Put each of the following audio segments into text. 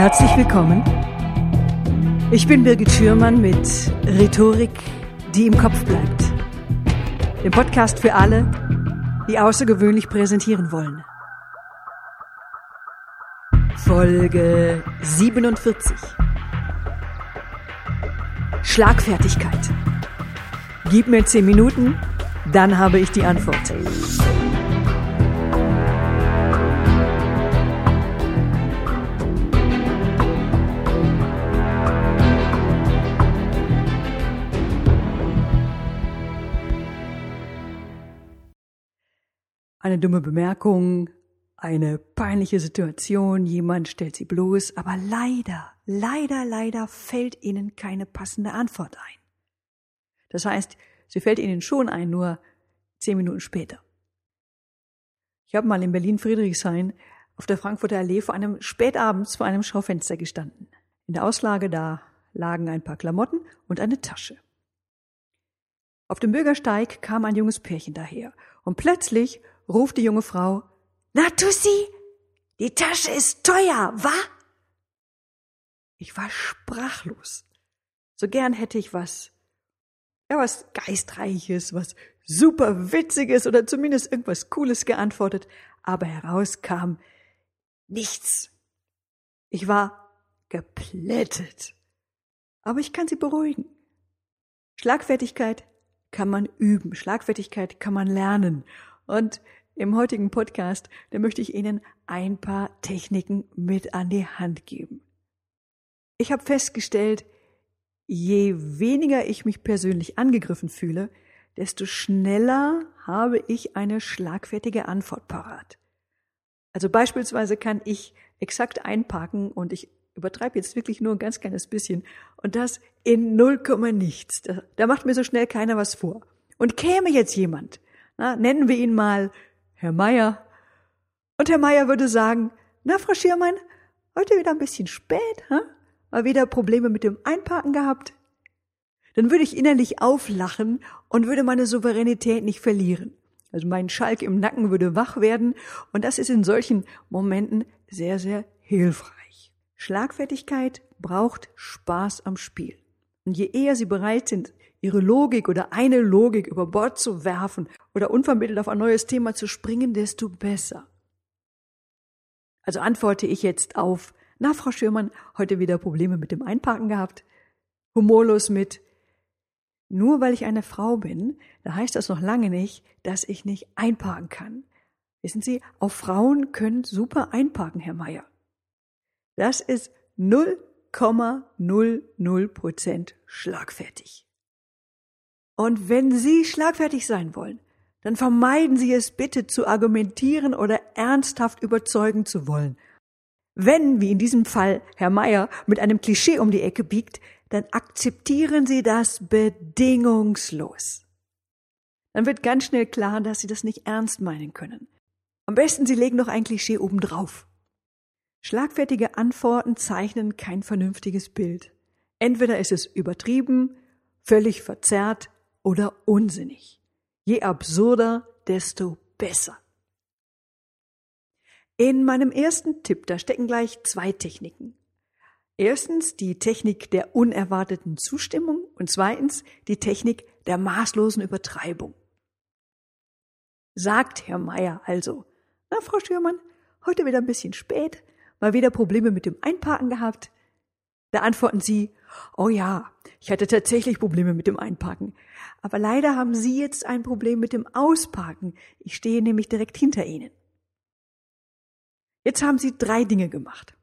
Herzlich willkommen. Ich bin Birgit Schürmann mit Rhetorik, die im Kopf bleibt. Dem Podcast für alle, die außergewöhnlich präsentieren wollen. Folge 47. Schlagfertigkeit. Gib mir zehn Minuten, dann habe ich die Antwort. Eine dumme Bemerkung, eine peinliche Situation, jemand stellt sie bloß, aber leider, leider, leider fällt ihnen keine passende Antwort ein. Das heißt, sie fällt ihnen schon ein, nur zehn Minuten später. Ich habe mal in Berlin-Friedrichshain auf der Frankfurter Allee vor einem spätabends vor einem Schaufenster gestanden. In der Auslage da lagen ein paar Klamotten und eine Tasche. Auf dem Bürgersteig kam ein junges Pärchen daher und plötzlich ruft die junge Frau, Na Tussi, die Tasche ist teuer, wa? Ich war sprachlos. So gern hätte ich was, ja, was Geistreiches, was super Witziges oder zumindest irgendwas Cooles geantwortet, aber heraus kam nichts. Ich war geplättet. Aber ich kann Sie beruhigen. Schlagfertigkeit kann man üben, Schlagfertigkeit kann man lernen. Und im heutigen Podcast, da möchte ich Ihnen ein paar Techniken mit an die Hand geben. Ich habe festgestellt, je weniger ich mich persönlich angegriffen fühle, desto schneller habe ich eine schlagfertige Antwort parat. Also beispielsweise kann ich exakt einparken und ich übertreibe jetzt wirklich nur ein ganz kleines bisschen und das in null nichts. Da, da macht mir so schnell keiner was vor. Und käme jetzt jemand, na, nennen wir ihn mal Herr Meier. Und Herr Meier würde sagen, na, Frau Schirmann, heute wieder ein bisschen spät, ha? Mal wieder Probleme mit dem Einparken gehabt? Dann würde ich innerlich auflachen und würde meine Souveränität nicht verlieren. Also mein Schalk im Nacken würde wach werden und das ist in solchen Momenten sehr, sehr hilfreich. Schlagfertigkeit braucht Spaß am Spiel. Und je eher Sie bereit sind, ihre Logik oder eine Logik über Bord zu werfen oder unvermittelt auf ein neues Thema zu springen, desto besser. Also antworte ich jetzt auf, na, Frau Schürmann, heute wieder Probleme mit dem Einparken gehabt? Humorlos mit, nur weil ich eine Frau bin, da heißt das noch lange nicht, dass ich nicht einparken kann. Wissen Sie, auch Frauen können super einparken, Herr Meier. Das ist 0,00 Prozent schlagfertig. Und wenn Sie schlagfertig sein wollen, dann vermeiden Sie es bitte zu argumentieren oder ernsthaft überzeugen zu wollen. Wenn, wie in diesem Fall, Herr Meier mit einem Klischee um die Ecke biegt, dann akzeptieren Sie das bedingungslos. Dann wird ganz schnell klar, dass Sie das nicht ernst meinen können. Am besten Sie legen noch ein Klischee obendrauf. Schlagfertige Antworten zeichnen kein vernünftiges Bild. Entweder ist es übertrieben, völlig verzerrt oder unsinnig. Je absurder, desto besser. In meinem ersten Tipp, da stecken gleich zwei Techniken. Erstens die Technik der unerwarteten Zustimmung und zweitens die Technik der maßlosen Übertreibung. Sagt Herr Meier also, na Frau Schürmann, heute wieder ein bisschen spät, mal wieder Probleme mit dem Einparken gehabt. Da antworten Sie, oh ja, ich hatte tatsächlich Probleme mit dem Einparken. Aber leider haben Sie jetzt ein Problem mit dem Ausparken. Ich stehe nämlich direkt hinter Ihnen. Jetzt haben Sie drei Dinge gemacht.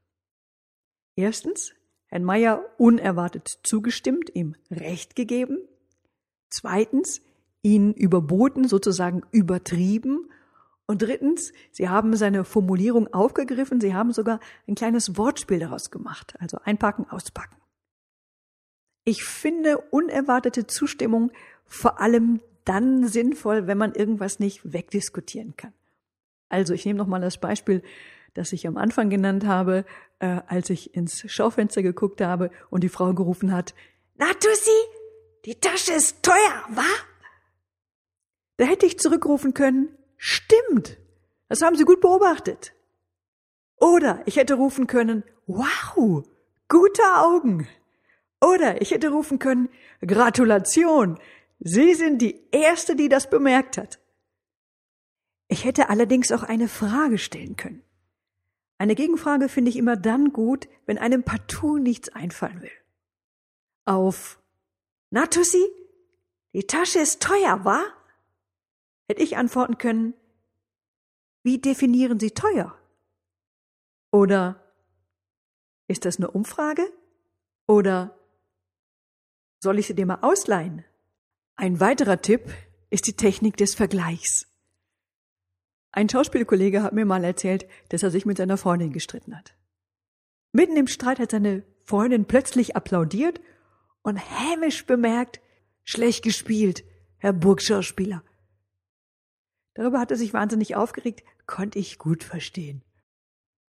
Erstens, Herrn Meier unerwartet zugestimmt, ihm Recht gegeben. Zweitens, ihn überboten, sozusagen übertrieben. Und drittens, Sie haben seine Formulierung aufgegriffen, Sie haben sogar ein kleines Wortspiel daraus gemacht, also einpacken, auspacken. Ich finde unerwartete Zustimmung vor allem dann sinnvoll, wenn man irgendwas nicht wegdiskutieren kann. Also ich nehme nochmal das Beispiel, das ich am Anfang genannt habe, äh, als ich ins Schaufenster geguckt habe und die Frau gerufen hat, Na Tussi, die Tasche ist teuer, wa? Da hätte ich zurückrufen können, stimmt, das haben Sie gut beobachtet. Oder ich hätte rufen können, wow, gute Augen. Oder ich hätte rufen können, Gratulation, Sie sind die Erste, die das bemerkt hat. Ich hätte allerdings auch eine Frage stellen können. Eine Gegenfrage finde ich immer dann gut, wenn einem partout nichts einfallen will. Auf Na, Tussi, die Tasche ist teuer, wa? Hätte ich antworten können, wie definieren Sie teuer? Oder ist das eine Umfrage? Oder soll ich sie dir mal ausleihen? Ein weiterer Tipp ist die Technik des Vergleichs. Ein Schauspielkollege hat mir mal erzählt, dass er sich mit seiner Freundin gestritten hat. Mitten im Streit hat seine Freundin plötzlich applaudiert und hämisch bemerkt, schlecht gespielt, Herr Burgschauspieler. Darüber hat er sich wahnsinnig aufgeregt, konnte ich gut verstehen.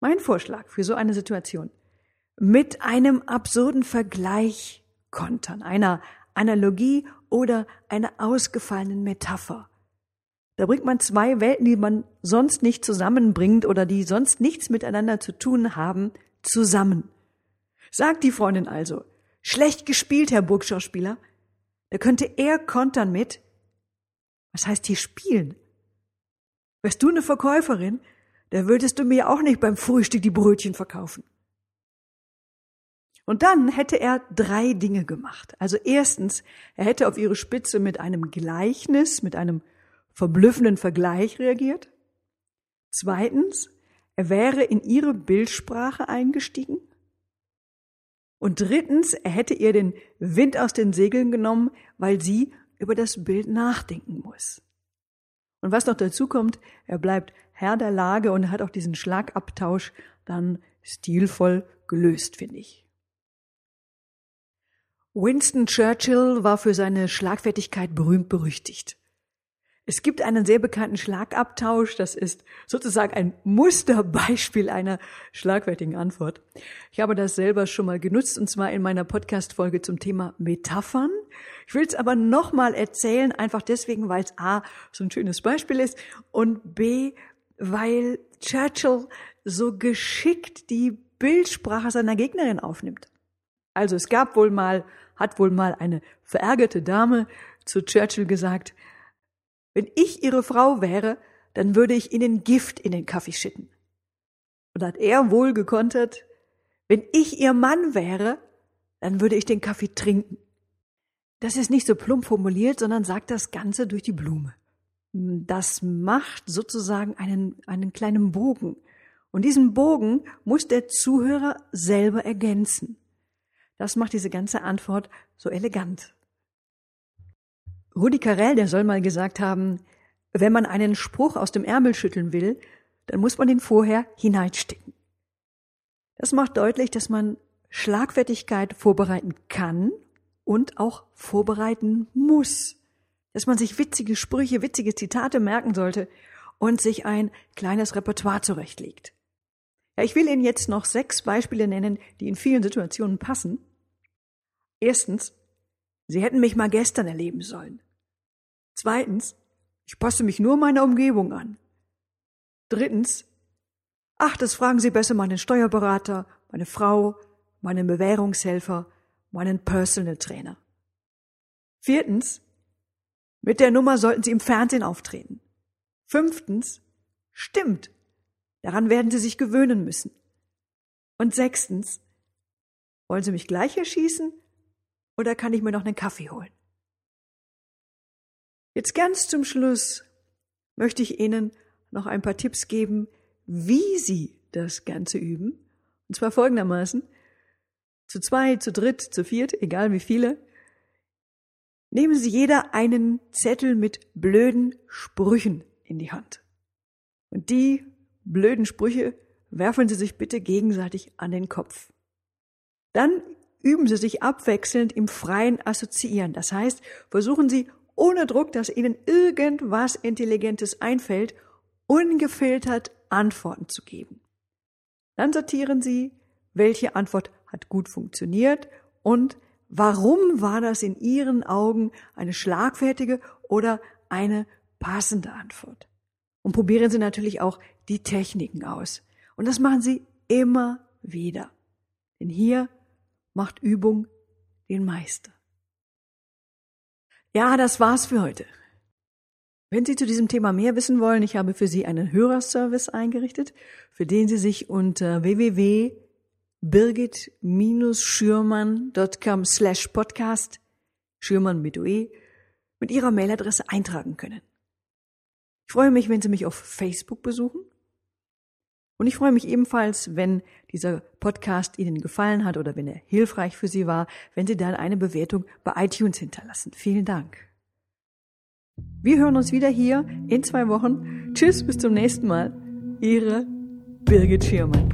Mein Vorschlag für so eine Situation. Mit einem absurden Vergleich kontern, einer Analogie oder einer ausgefallenen Metapher. Da bringt man zwei Welten, die man sonst nicht zusammenbringt oder die sonst nichts miteinander zu tun haben, zusammen. Sagt die Freundin also, schlecht gespielt, Herr Burgschauspieler. Da könnte er kontern mit, was heißt hier spielen? Wärst du eine Verkäuferin, da würdest du mir auch nicht beim Frühstück die Brötchen verkaufen. Und dann hätte er drei Dinge gemacht. Also erstens, er hätte auf ihre Spitze mit einem Gleichnis, mit einem verblüffenden Vergleich reagiert. Zweitens, er wäre in ihre Bildsprache eingestiegen. Und drittens, er hätte ihr den Wind aus den Segeln genommen, weil sie über das Bild nachdenken muss. Und was noch dazu kommt, er bleibt Herr der Lage und hat auch diesen Schlagabtausch dann stilvoll gelöst, finde ich. Winston Churchill war für seine Schlagfertigkeit berühmt berüchtigt. Es gibt einen sehr bekannten Schlagabtausch, das ist sozusagen ein Musterbeispiel einer schlagfertigen Antwort. Ich habe das selber schon mal genutzt und zwar in meiner Podcast-Folge zum Thema Metaphern. Ich will es aber nochmal erzählen, einfach deswegen, weil es A, so ein schönes Beispiel ist und B, weil Churchill so geschickt die Bildsprache seiner Gegnerin aufnimmt. Also es gab wohl mal hat wohl mal eine verärgerte Dame zu Churchill gesagt, wenn ich Ihre Frau wäre, dann würde ich Ihnen Gift in den Kaffee schütten. Und hat er wohl gekontert, wenn ich Ihr Mann wäre, dann würde ich den Kaffee trinken. Das ist nicht so plump formuliert, sondern sagt das Ganze durch die Blume. Das macht sozusagen einen, einen kleinen Bogen. Und diesen Bogen muss der Zuhörer selber ergänzen. Das macht diese ganze Antwort so elegant. Rudi Carell, der soll mal gesagt haben, wenn man einen Spruch aus dem Ärmel schütteln will, dann muss man ihn vorher hineinstecken. Das macht deutlich, dass man Schlagfertigkeit vorbereiten kann und auch vorbereiten muss. Dass man sich witzige Sprüche, witzige Zitate merken sollte und sich ein kleines Repertoire zurechtlegt. Ja, ich will Ihnen jetzt noch sechs Beispiele nennen, die in vielen Situationen passen. Erstens, Sie hätten mich mal gestern erleben sollen. Zweitens, ich passe mich nur meiner Umgebung an. Drittens, ach, das fragen Sie besser meinen Steuerberater, meine Frau, meinen Bewährungshelfer, meinen Personal Trainer. Viertens, mit der Nummer sollten Sie im Fernsehen auftreten. Fünftens, stimmt, daran werden Sie sich gewöhnen müssen. Und sechstens, wollen Sie mich gleich erschießen oder kann ich mir noch einen Kaffee holen? Jetzt ganz zum Schluss möchte ich Ihnen noch ein paar Tipps geben, wie Sie das Ganze üben. Und zwar folgendermaßen. Zu zwei, zu dritt, zu viert, egal wie viele. Nehmen Sie jeder einen Zettel mit blöden Sprüchen in die Hand. Und die blöden Sprüche werfen Sie sich bitte gegenseitig an den Kopf. Dann üben Sie sich abwechselnd im freien Assoziieren. Das heißt, versuchen Sie ohne Druck, dass Ihnen irgendwas Intelligentes einfällt, ungefiltert Antworten zu geben. Dann sortieren Sie, welche Antwort hat gut funktioniert und warum war das in Ihren Augen eine schlagfertige oder eine passende Antwort. Und probieren Sie natürlich auch die Techniken aus. Und das machen Sie immer wieder. Denn hier macht Übung den Meister. Ja, das war's für heute. Wenn Sie zu diesem Thema mehr wissen wollen, ich habe für Sie einen Hörerservice eingerichtet, für den Sie sich unter www.birgit-schürmann.com slash podcast, Schürmann mit UE, mit Ihrer Mailadresse eintragen können. Ich freue mich, wenn Sie mich auf Facebook besuchen. Und ich freue mich ebenfalls, wenn dieser Podcast Ihnen gefallen hat oder wenn er hilfreich für Sie war, wenn Sie dann eine Bewertung bei iTunes hinterlassen. Vielen Dank. Wir hören uns wieder hier in zwei Wochen. Tschüss, bis zum nächsten Mal. Ihre Birgit Schirmann.